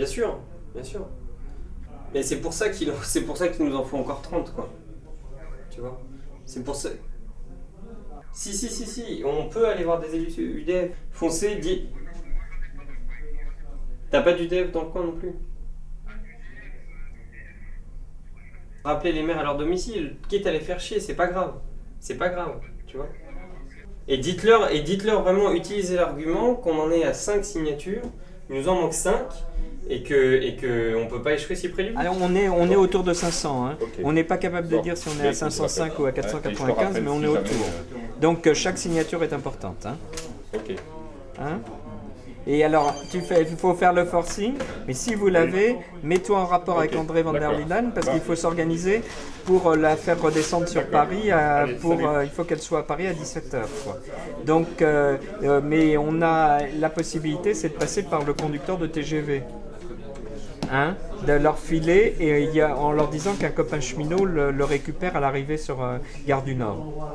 Bien sûr, bien sûr. Mais c'est pour ça qu'il c'est pour ça qu'il nous en faut encore 30 quoi. Tu vois? C'est pour ça. Si si si si, on peut aller voir des élus UDF. Foncez, dis. T'as pas d'UDF dans le coin non plus? Rappelez les maires à leur domicile, quitte à les faire chier, c'est pas grave. C'est pas grave, tu vois. Et dites-leur, et dites-leur vraiment, utilisez l'argument qu'on en est à 5 signatures, il nous en manque 5, et que, et que on peut pas échouer si près du but. Alors on est, on est autour de 500. Hein. On n'est pas capable de Bon. dire si on est à Mais, 505 ou à ouais, et je te 495, rappelle mais on est autour. euh, Donc euh, chaque signature est importante. Hein. Ok. Hein et alors, tu fais, il faut faire le forcing, mais si vous l'avez, mets-toi en rapport avec André Van der. Linden, parce qu'il faut s'organiser pour euh, la faire redescendre sur Paris. à- pour, salut. euh, il faut qu'elle soit à Paris à 17h. Donc, euh, euh, mais on a la possibilité, c'est de passer par le conducteur de TGV. Hein, de leur filer et en leur disant qu'un copain cheminot le, récupère à l'arrivée sur euh, Gare du Nord.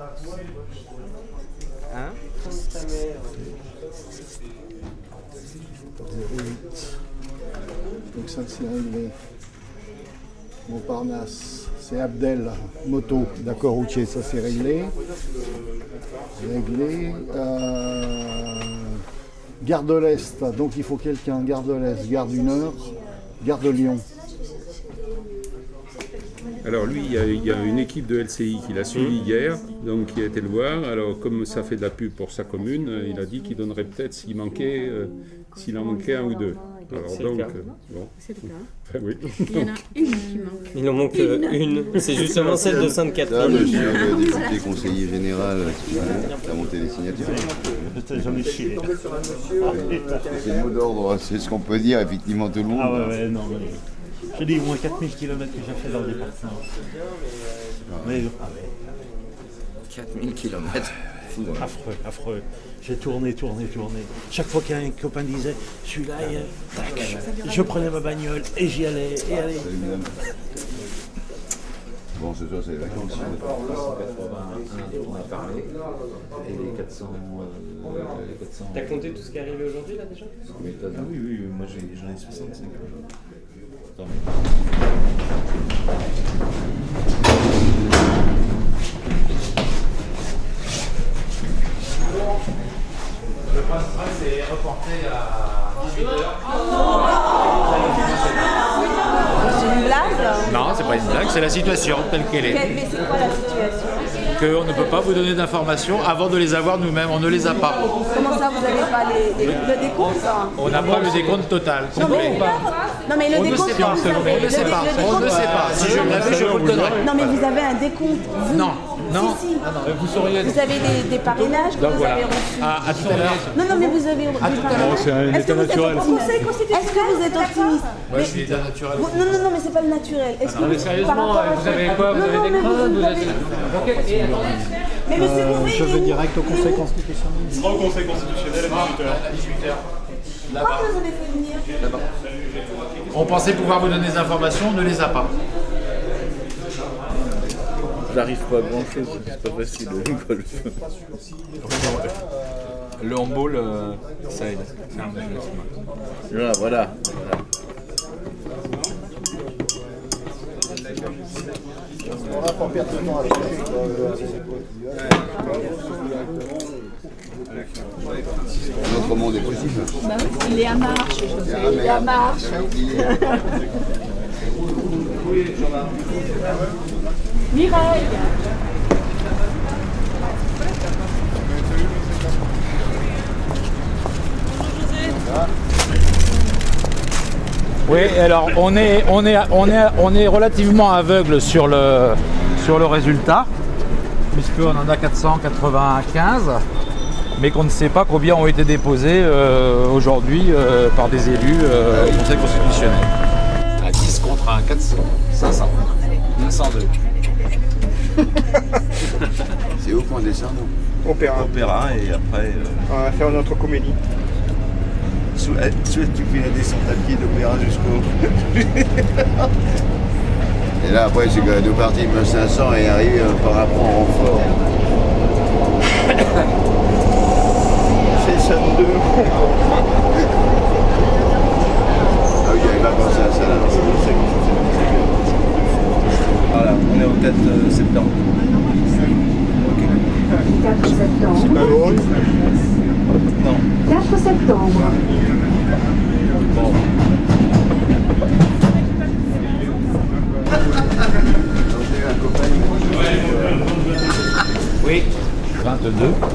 Hein? Donc ça c'est réglé. Montparnasse, c'est Abdel, moto, d'accord, routier, ça c'est réglé. Réglé. Euh, gare de l'Est, donc il faut quelqu'un, gare de l'Est, gare du Nord, gare de Lyon. Alors lui, il y, a, il y a une équipe de LCI qui l'a suivi Mmh. hier, donc qui a été le voir. Alors comme ça fait de la pub pour sa commune, il a dit qu'il donnerait peut-être s'il manquait, euh, s'il en manquait un ou deux. Alors donc, euh, bon, C'est le cas. enfin, oui. Il y en a une qui manque. Il en manque euh, une. C'est justement celle de Sainte-Catherine. monsieur le député conseiller général qui a monté les signatures. J'en ai chié. C'est le mot d'ordre, c'est ce qu'on peut dire, effectivement, tout le monde. Ah ouais, ouais, non. mais- Je dis au moins 4000 km que j'ai fait dans le département. Mais ah ouais, 4000 km. affreux, affreux. J'ai tourné, tourné, tourné. Chaque fois qu'un copain disait celui-là, je prenais ma bagnole et j'y allais. Et allez. Bon, ce soir, c'est les vacances. on a parlé. Et les 400. euh, les 400 T'as compté tout ce qui est arrivé aujourd'hui là déjà? Ah oui, oui, oui, moi j'ai- j'en ai 65. Attends. Le principal, c'est reporté à 18h. Pas une blague, c'est la situation telle qu'elle est. Mais c'est quoi la situation Qu'on ne peut pas vous donner d'informations avant de les avoir nous-mêmes, on ne les a pas. Comment ça, vous n'avez pas les, les- le décompte hein On n'a pas le décompte total, non mais, complet. non mais le On ne décompte sait pas, avez, on ne le sait pas, on ne sait pas. Si je l'avais, je vous le donnerais. Non mais vous avez un décompte, vous Non, non. Si, si. Vous sauriez. Vous avez des, des parrainages que Donc vous voilà. avez reçus. À, à tout à l'heure. Non, non, mais vous avez des parrainages. c'est un Est-ce que état vous êtes naturel. optimiste Est-ce que vous êtes optimiste Moi, je suis état naturel. Non, non, non, mais c'est pas le naturel. Est-ce que Non, mais vous- sérieusement, à- vous avez quoi Vous Non, avez non, des craintes vous avez- Mais monsieur Euh, je vais direct au Conseil constitutionnel. Il sera au Conseil constitutionnel à 18h. À 18h. Pourquoi vous avez fait venir On pensait pouvoir vous donner des informations, on ne les a pas. J'arrive pas à grand chose, c'est pas facile le golf. Le handball, euh, ça aide. Voilà, voilà. On va pas perdre de temps avec Notre monde est possible. Bah il est à marche, je sais, il est à marche. Mireille Oui, alors on est, on est, on est, on est relativement aveugle sur le, sur le résultat, puisqu'on en a 495, mais qu'on ne sait pas combien ont été déposés euh, aujourd'hui euh, par des élus euh, au Conseil constitutionnel. À 10 contre 1, 400, 500, 502. C'est où qu'on descend, nous Opéra. Opéra et après. euh, On va faire notre comédie. Soit, soit tu fais la descente à pied d'Opéra jusqu'au. Et là, après, c'est que nous partir 1500 et arriver par après en renfort. septembre. Okay. 4 septembre. Non. 4 septembre. Bon. Oui. 22.